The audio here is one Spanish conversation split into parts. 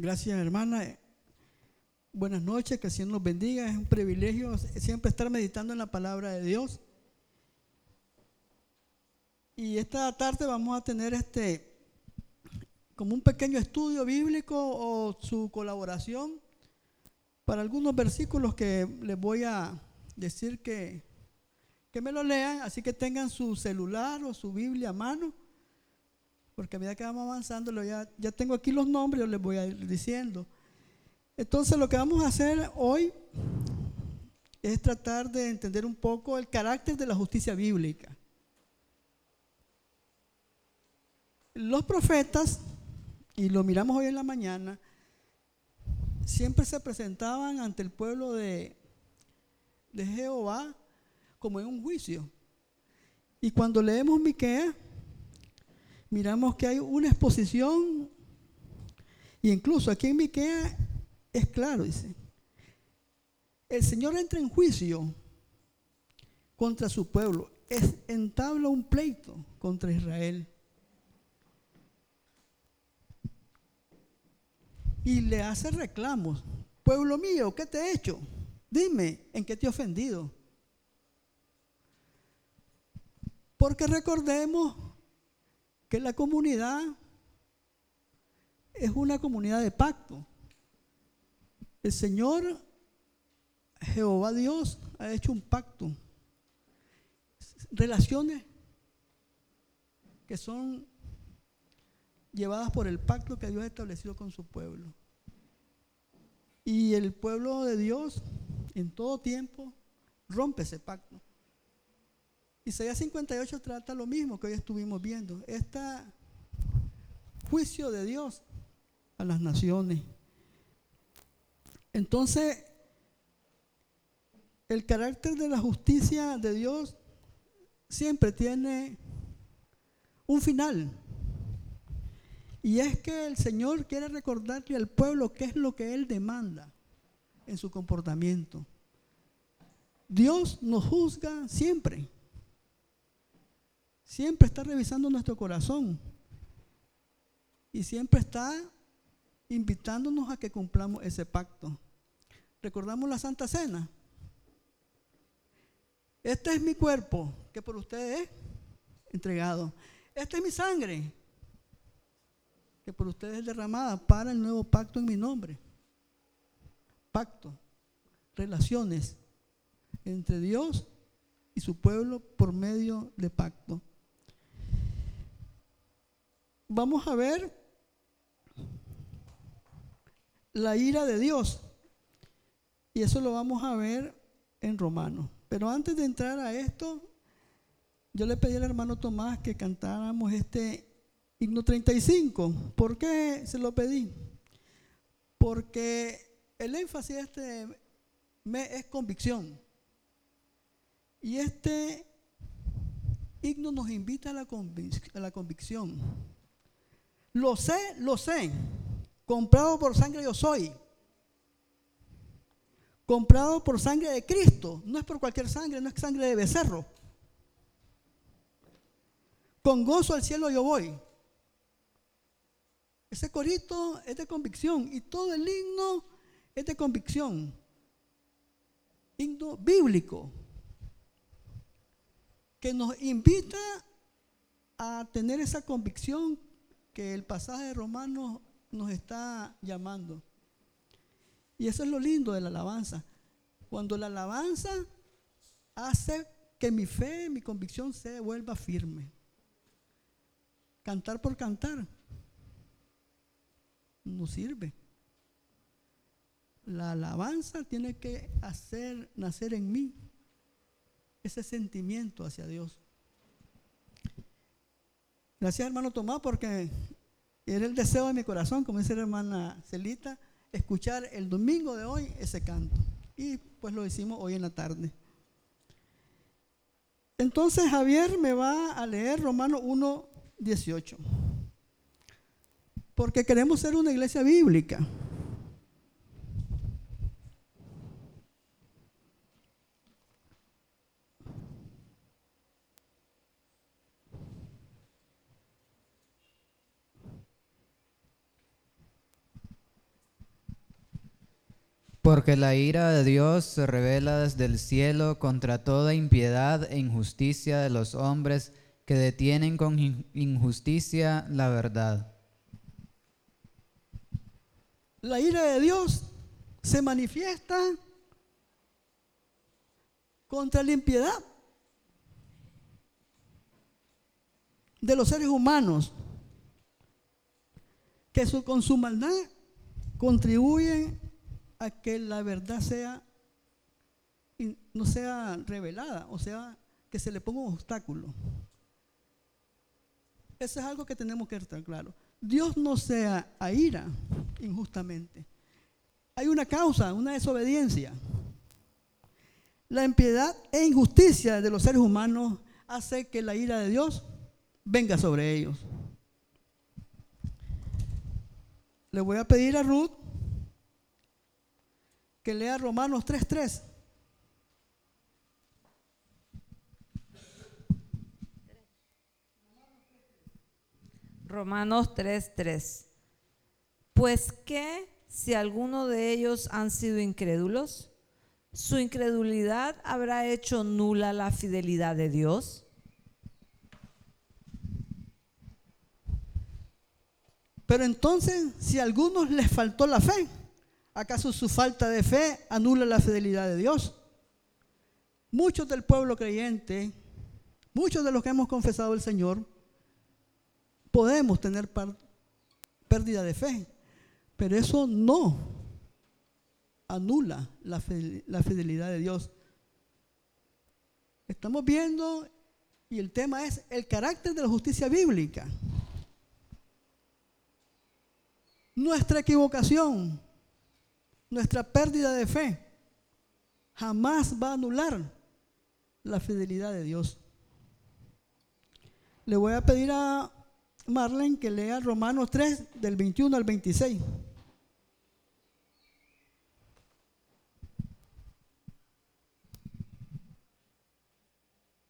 Gracias, hermana. Buenas noches, que el nos bendiga. Es un privilegio siempre estar meditando en la palabra de Dios. Y esta tarde vamos a tener este como un pequeño estudio bíblico o su colaboración para algunos versículos que les voy a decir que, que me lo lean, así que tengan su celular o su Biblia a mano porque a medida que vamos avanzando, ya, ya tengo aquí los nombres, yo les voy a ir diciendo. Entonces lo que vamos a hacer hoy es tratar de entender un poco el carácter de la justicia bíblica. Los profetas, y lo miramos hoy en la mañana, siempre se presentaban ante el pueblo de, de Jehová como en un juicio. Y cuando leemos Miqueas, miramos que hay una exposición, y incluso aquí en Miquea es claro, dice, el Señor entra en juicio contra su pueblo, es, entabla un pleito contra Israel. Y le hace reclamos. Pueblo mío, ¿qué te he hecho? Dime, ¿en qué te he ofendido? Porque recordemos que la comunidad es una comunidad de pacto. El Señor Jehová Dios ha hecho un pacto. Relaciones que son llevadas por el pacto que Dios ha establecido con su pueblo. Y el pueblo de Dios en todo tiempo rompe ese pacto. Isaías 58 trata lo mismo que hoy estuvimos viendo. Este juicio de Dios a las naciones. Entonces, el carácter de la justicia de Dios siempre tiene un final. Y es que el Señor quiere recordarle al pueblo qué es lo que Él demanda en su comportamiento. Dios nos juzga siempre. Siempre está revisando nuestro corazón. Y siempre está invitándonos a que cumplamos ese pacto. Recordamos la Santa Cena. Este es mi cuerpo, que por ustedes es entregado. Esta es mi sangre, que por ustedes es derramada para el nuevo pacto en mi nombre. Pacto, relaciones entre Dios y su pueblo por medio de pacto vamos a ver la ira de Dios. Y eso lo vamos a ver en Romanos. Pero antes de entrar a esto, yo le pedí al hermano Tomás que cantáramos este himno 35. ¿Por qué se lo pedí? Porque el énfasis de este mes es convicción. Y este himno nos invita a la, a la convicción. Lo sé, lo sé. Comprado por sangre yo soy. Comprado por sangre de Cristo. No es por cualquier sangre, no es sangre de becerro. Con gozo al cielo yo voy. Ese corito es de convicción y todo el himno es de convicción. Himno bíblico que nos invita a tener esa convicción que el pasaje de Romanos nos está llamando. Y eso es lo lindo de la alabanza. Cuando la alabanza hace que mi fe, mi convicción se vuelva firme. Cantar por cantar no sirve. La alabanza tiene que hacer nacer en mí ese sentimiento hacia Dios. Gracias, hermano Tomás, porque era el deseo de mi corazón, como dice la hermana Celita, escuchar el domingo de hoy ese canto. Y pues lo hicimos hoy en la tarde. Entonces Javier me va a leer Romano 1, 18. Porque queremos ser una iglesia bíblica. Porque la ira de Dios se revela desde el cielo contra toda impiedad e injusticia de los hombres que detienen con injusticia la verdad. La ira de Dios se manifiesta contra la impiedad de los seres humanos que con su maldad contribuyen a que la verdad sea no sea revelada, o sea, que se le ponga un obstáculo. Eso es algo que tenemos que estar claro. Dios no sea a ira injustamente. Hay una causa, una desobediencia. La impiedad e injusticia de los seres humanos hace que la ira de Dios venga sobre ellos. Le voy a pedir a Ruth que lea Romanos 3.3. Romanos 3.3. Pues que si alguno de ellos han sido incrédulos, ¿su incredulidad habrá hecho nula la fidelidad de Dios? Pero entonces, si a algunos les faltó la fe, ¿acaso su falta de fe anula la fidelidad de Dios? Muchos del pueblo creyente, muchos de los que hemos confesado el Señor, podemos tener pérdida de fe, pero eso no anula la fidelidad de Dios. Estamos viendo, y el tema es el carácter de la justicia bíblica. Nuestra equivocación, nuestra pérdida de fe, jamás va a anular la fidelidad de Dios. Le voy a pedir a Marlene que lea Romanos 3 del 21 al 26.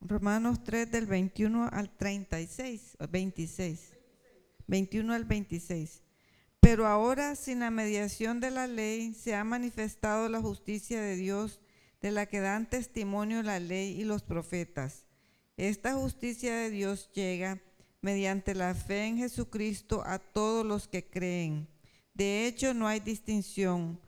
Romanos 3 del 21 al 36, 26. 21 al 26. Pero ahora, sin la mediación de la ley, se ha manifestado la justicia de Dios, de la que dan testimonio la ley y los profetas. Esta justicia de Dios llega mediante la fe en Jesucristo a todos los que creen. De hecho, no hay distinción,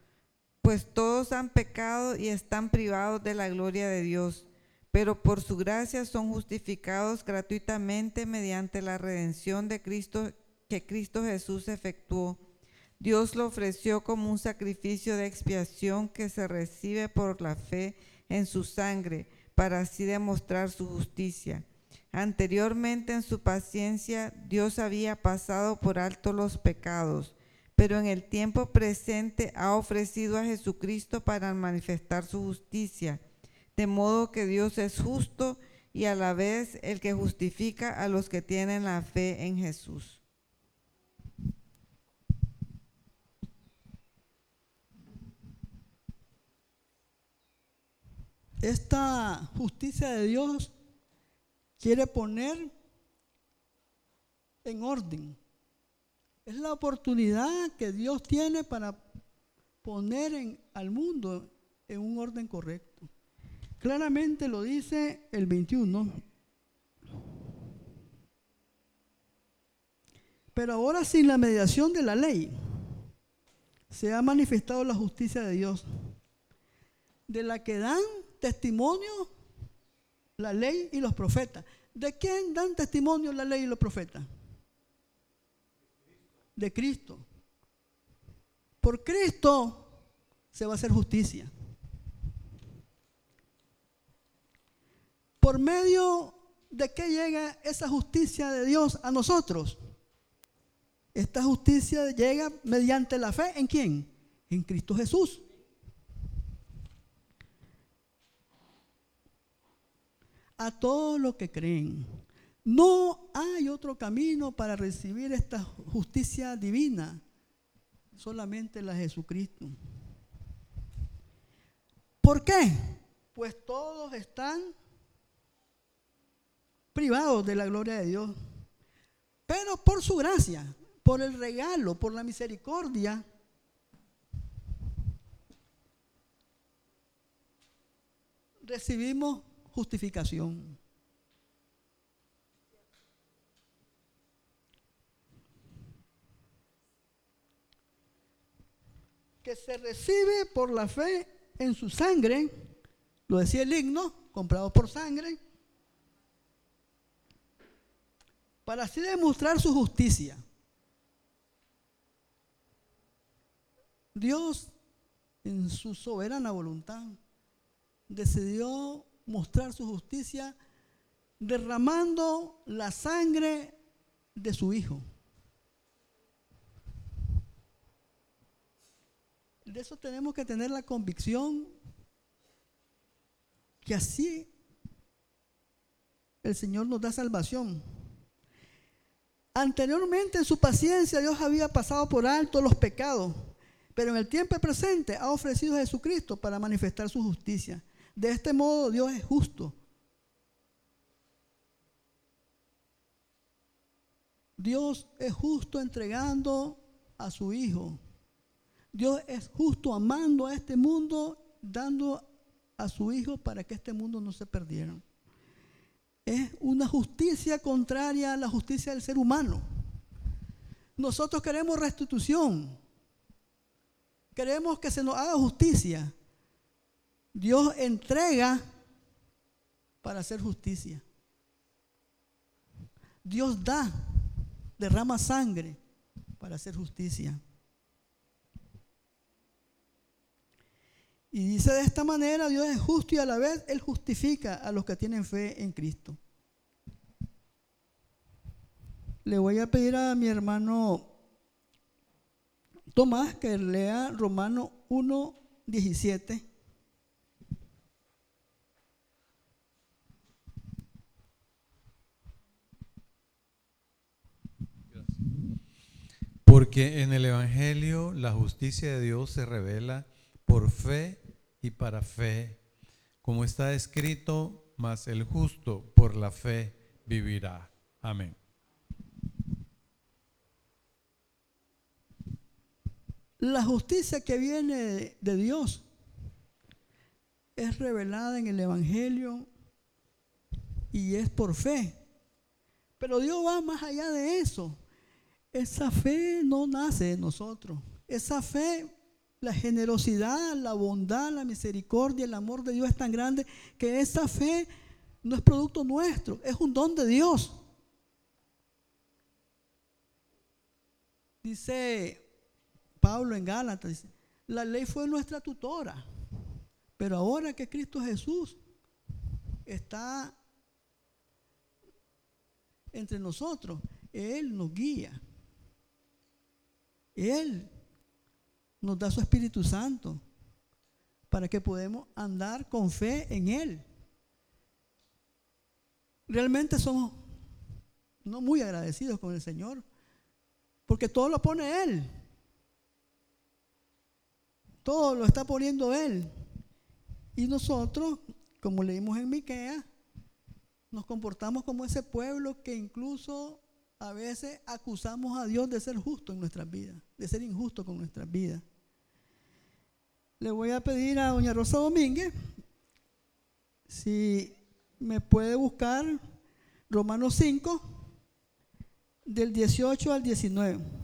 pues todos han pecado y están privados de la gloria de Dios, pero por su gracia son justificados gratuitamente mediante la redención de Cristo que Cristo Jesús efectuó. Dios lo ofreció como un sacrificio de expiación que se recibe por la fe en su sangre, para así demostrar su justicia. Anteriormente en su paciencia Dios había pasado por alto los pecados, pero en el tiempo presente ha ofrecido a Jesucristo para manifestar su justicia, de modo que Dios es justo y a la vez el que justifica a los que tienen la fe en Jesús. Esta justicia de Dios quiere poner en orden. Es la oportunidad que Dios tiene para poner al mundo en un orden correcto. Claramente lo dice el 21. Pero ahora sin la mediación de la ley se ha manifestado la justicia de Dios, de la que dan testimonio la ley y los profetas. ¿De quién dan testimonio la ley y los profetas? De Cristo. Por Cristo se va a hacer justicia. Por medio de qué llega esa justicia de Dios a nosotros. Esta justicia llega mediante la fe en quién? En Cristo Jesús. A todos los que creen. No hay otro camino para recibir esta justicia divina, solamente la de Jesucristo. ¿Por qué? Pues todos están privados de la gloria de Dios. Pero por su gracia, por el regalo, por la misericordia, recibimos justificación. Que se recibe por la fe en su sangre, lo decía el himno, comprado por sangre, para así demostrar su justicia. Dios, en su soberana voluntad, decidió mostrar su justicia derramando la sangre de su Hijo. De eso tenemos que tener la convicción que así el Señor nos da salvación. Anteriormente en su paciencia Dios había pasado por alto los pecados, pero en el tiempo presente ha ofrecido a Jesucristo para manifestar su justicia. De este modo Dios es justo. Dios es justo entregando a su Hijo. Dios es justo amando a este mundo, dando a su Hijo para que este mundo no se perdiera. Es una justicia contraria a la justicia del ser humano. Nosotros queremos restitución. Queremos que se nos haga justicia. Dios entrega para hacer justicia. Dios da, derrama sangre para hacer justicia. Y dice de esta manera, Dios es justo y a la vez Él justifica a los que tienen fe en Cristo. Le voy a pedir a mi hermano Tomás que lea Romano 1, 17. Porque en el Evangelio la justicia de Dios se revela por fe y para fe, como está escrito, mas el justo por la fe vivirá. Amén. La justicia que viene de Dios es revelada en el Evangelio y es por fe. Pero Dios va más allá de eso. Esa fe no nace de nosotros. Esa fe, la generosidad, la bondad, la misericordia, el amor de Dios es tan grande que esa fe no es producto nuestro, es un don de Dios. Dice Pablo en Gálatas, la ley fue nuestra tutora, pero ahora que Cristo Jesús está entre nosotros, Él nos guía. Él nos da su Espíritu Santo para que podamos andar con fe en Él. Realmente somos no muy agradecidos con el Señor, porque todo lo pone Él. Todo lo está poniendo Él. Y nosotros, como leímos en Miquea, nos comportamos como ese pueblo que incluso a veces acusamos a Dios de ser justo en nuestras vidas, de ser injusto con nuestras vidas. Le voy a pedir a doña Rosa Domínguez si me puede buscar Romanos 5, del 18 al 19.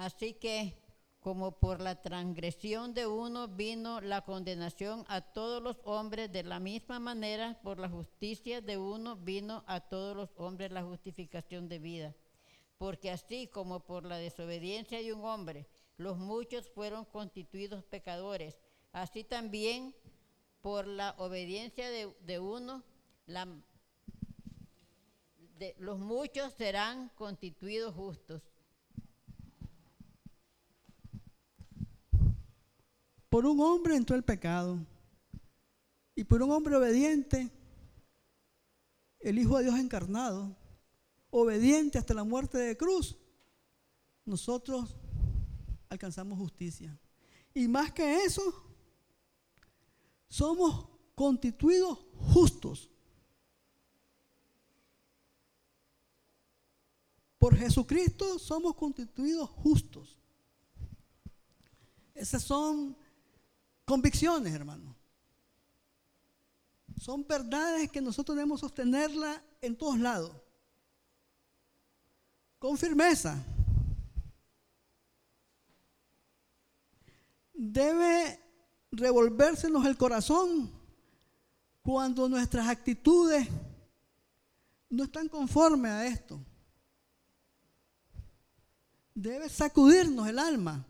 Así que, como por la transgresión de uno vino la condenación a todos los hombres, de la misma manera, por la justicia de uno vino a todos los hombres la justificación de vida. Porque así como por la desobediencia de un hombre, los muchos fueron constituidos pecadores, así también por la obediencia de, de uno, los muchos serán constituidos justos. Por un hombre entró el pecado. Y por un hombre obediente, el Hijo de Dios encarnado, obediente hasta la muerte de cruz, nosotros alcanzamos justicia. Y más que eso, somos constituidos justos. Por Jesucristo somos constituidos justos. Esas son convicciones, hermano. Son verdades que nosotros debemos sostenerla en todos lados. Con firmeza. Debe revolvérsenos el corazón cuando nuestras actitudes no están conformes a esto. Debe sacudirnos el alma.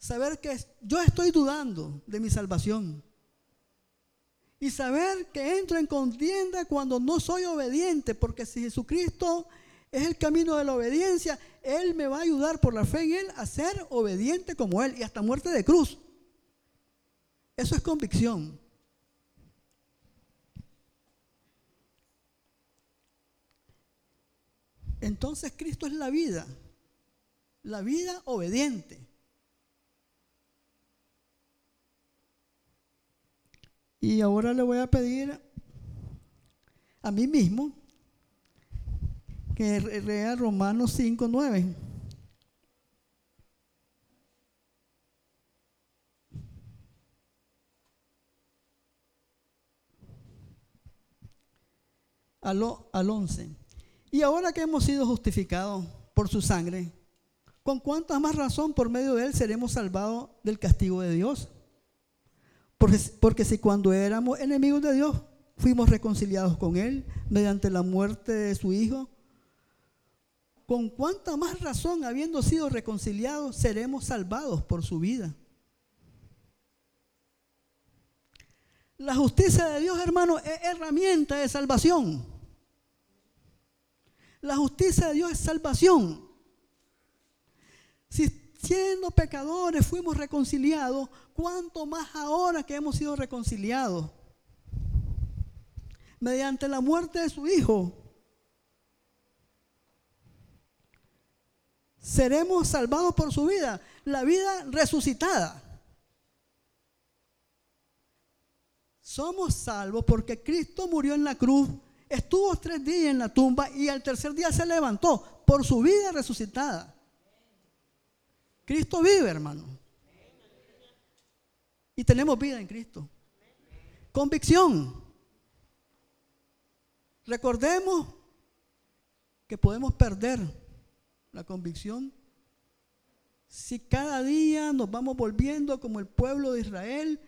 Saber que yo estoy dudando de mi salvación. Y saber que entro en contienda cuando no soy obediente, porque si Jesucristo es el camino de la obediencia, Él me va a ayudar por la fe en Él a ser obediente como Él y hasta muerte de cruz. Eso es convicción. Entonces Cristo es la vida, la vida obediente. Y ahora le voy a pedir a mí mismo que lea Romanos 5, 9. Al, al 11. Y ahora que hemos sido justificados por su sangre, ¿con cuánta más razón por medio de él seremos salvados del castigo de Dios? Porque, porque si cuando éramos enemigos de Dios fuimos reconciliados con él mediante la muerte de su Hijo, ¿con cuánta más razón habiendo sido reconciliados seremos salvados por su vida? La justicia de Dios, hermano, es herramienta de salvación. La justicia de Dios es salvación. Si siendo pecadores fuimos reconciliados, ¿cuánto más ahora que hemos sido reconciliados? Mediante la muerte de su Hijo. Seremos salvados por su vida, la vida resucitada. Somos salvos porque Cristo murió en la cruz estuvo tres días en la tumba y al tercer día se levantó por su vida resucitada. Cristo vive, hermano. Y tenemos vida en Cristo. Convicción. Recordemos que podemos perder la convicción si cada día nos vamos volviendo como el pueblo de Israel,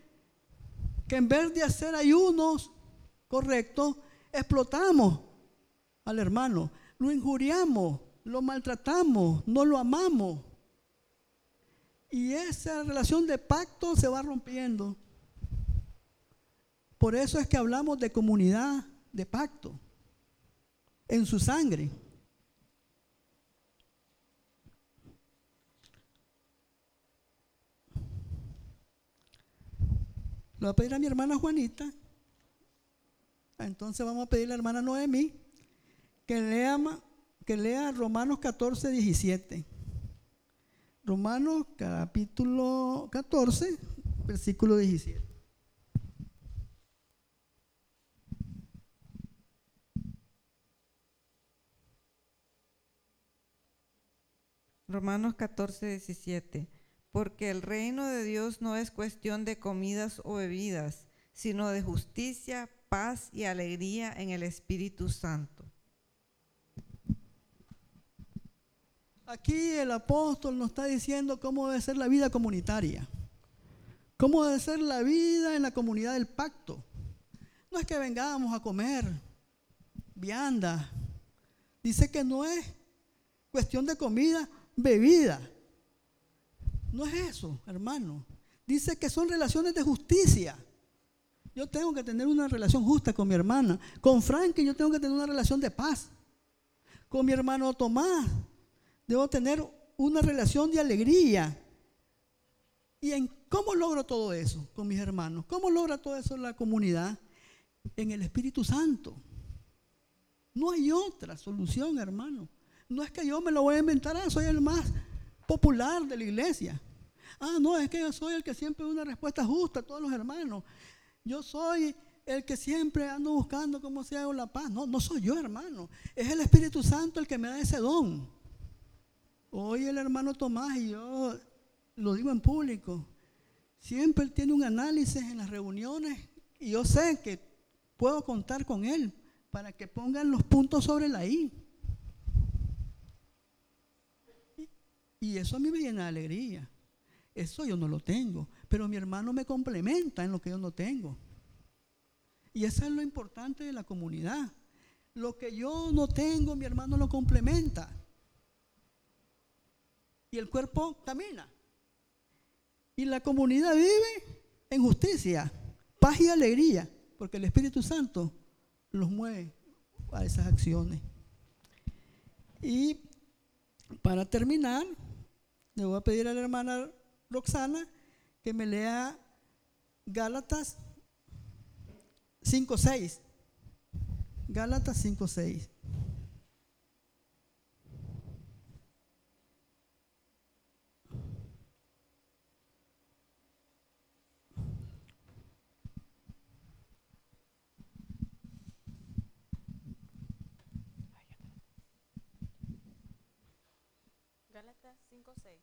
que en vez de hacer ayunos correctos, explotamos al hermano, lo injuriamos, lo maltratamos, no lo amamos. Y esa relación de pacto se va rompiendo. Por eso es que hablamos de comunidad de pacto en su sangre. Le voy a pedir a mi hermana Juanita entonces vamos a pedirle a la hermana Noemí que lea, que lea Romanos 14, 17. Romanos capítulo 14, versículo 17. Romanos 14, 17. Porque el reino de Dios no es cuestión de comidas o bebidas, sino de justicia, paz y alegría en el Espíritu Santo. Aquí el apóstol nos está diciendo cómo debe ser la vida comunitaria, cómo debe ser la vida en la comunidad del pacto. No es que vengamos a comer vianda, dice que no es cuestión de comida, bebida. No es eso, hermano. Dice que son relaciones de justicia. Yo tengo que tener una relación justa con mi hermana. Con Frankie yo tengo que tener una relación de paz. Con mi hermano Tomás debo tener una relación de alegría. ¿Y en cómo logro todo eso con mis hermanos? ¿Cómo logra todo eso la comunidad? En el Espíritu Santo. No hay otra solución, hermano. No es que yo me lo voy a inventar, ah, soy el más popular de la iglesia. Ah, no, es que yo soy el que siempre da una respuesta justa a todos los hermanos. yo soy el que siempre ando buscando cómo se haga la paz. No, no soy yo, hermano. Es el Espíritu Santo el que me da ese don. Hoy el hermano Tomás y yo lo digo en público. Siempre él tiene un análisis en las reuniones y yo sé que puedo contar con él para que pongan los puntos sobre la I. Y eso a mí me llena de alegría. Eso yo no lo tengo, pero mi hermano me complementa en lo que yo no tengo. Y eso es lo importante de la comunidad. Lo que yo no tengo, mi hermano lo complementa. Y el cuerpo camina. Y la comunidad vive en justicia, paz y alegría, porque el Espíritu Santo los mueve a esas acciones. Y para terminar, le voy a pedir a la hermana Roxana que me lea Gálatas 5.6. Gálatas 5.6. Gálatas 5:6.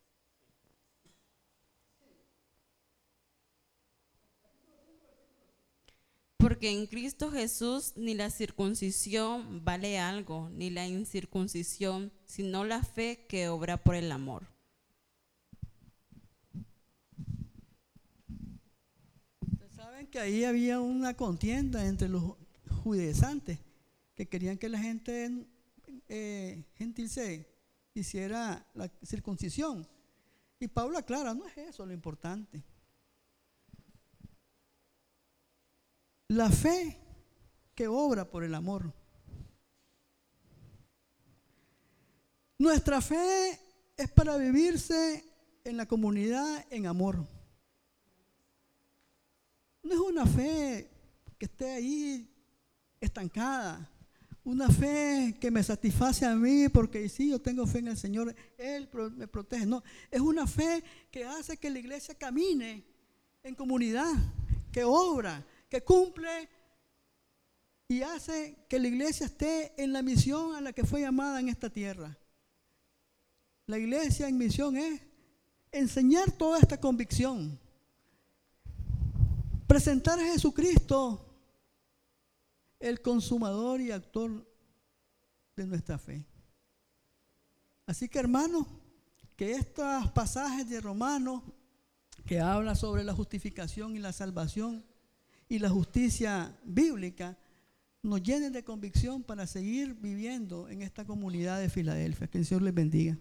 Porque en Cristo Jesús ni la circuncisión vale algo, ni la incircuncisión, sino la fe que obra por el amor. Ustedes saben que ahí había una contienda entre los judaizantes que querían que la gente eh, gentil se hiciera la circuncisión. Y Pablo aclara, no es eso lo importante. La fe que obra por el amor. Nuestra fe es para vivirse en la comunidad en amor. No es una fe que esté ahí estancada, una fe que me satisface a mí porque sí, yo tengo fe en el Señor, Él me protege. No, es una fe que hace que la iglesia camine en comunidad, que obra, que cumple y hace que la iglesia esté en la misión a la que fue llamada en esta tierra. La iglesia en misión es enseñar toda esta convicción, presentar a Jesucristo el consumador y actor de nuestra fe. Así que hermanos, que estos pasajes de Romanos que habla sobre la justificación y la salvación y la justicia bíblica nos llenen de convicción para seguir viviendo en esta comunidad de Filadelfia. Que el Señor les bendiga.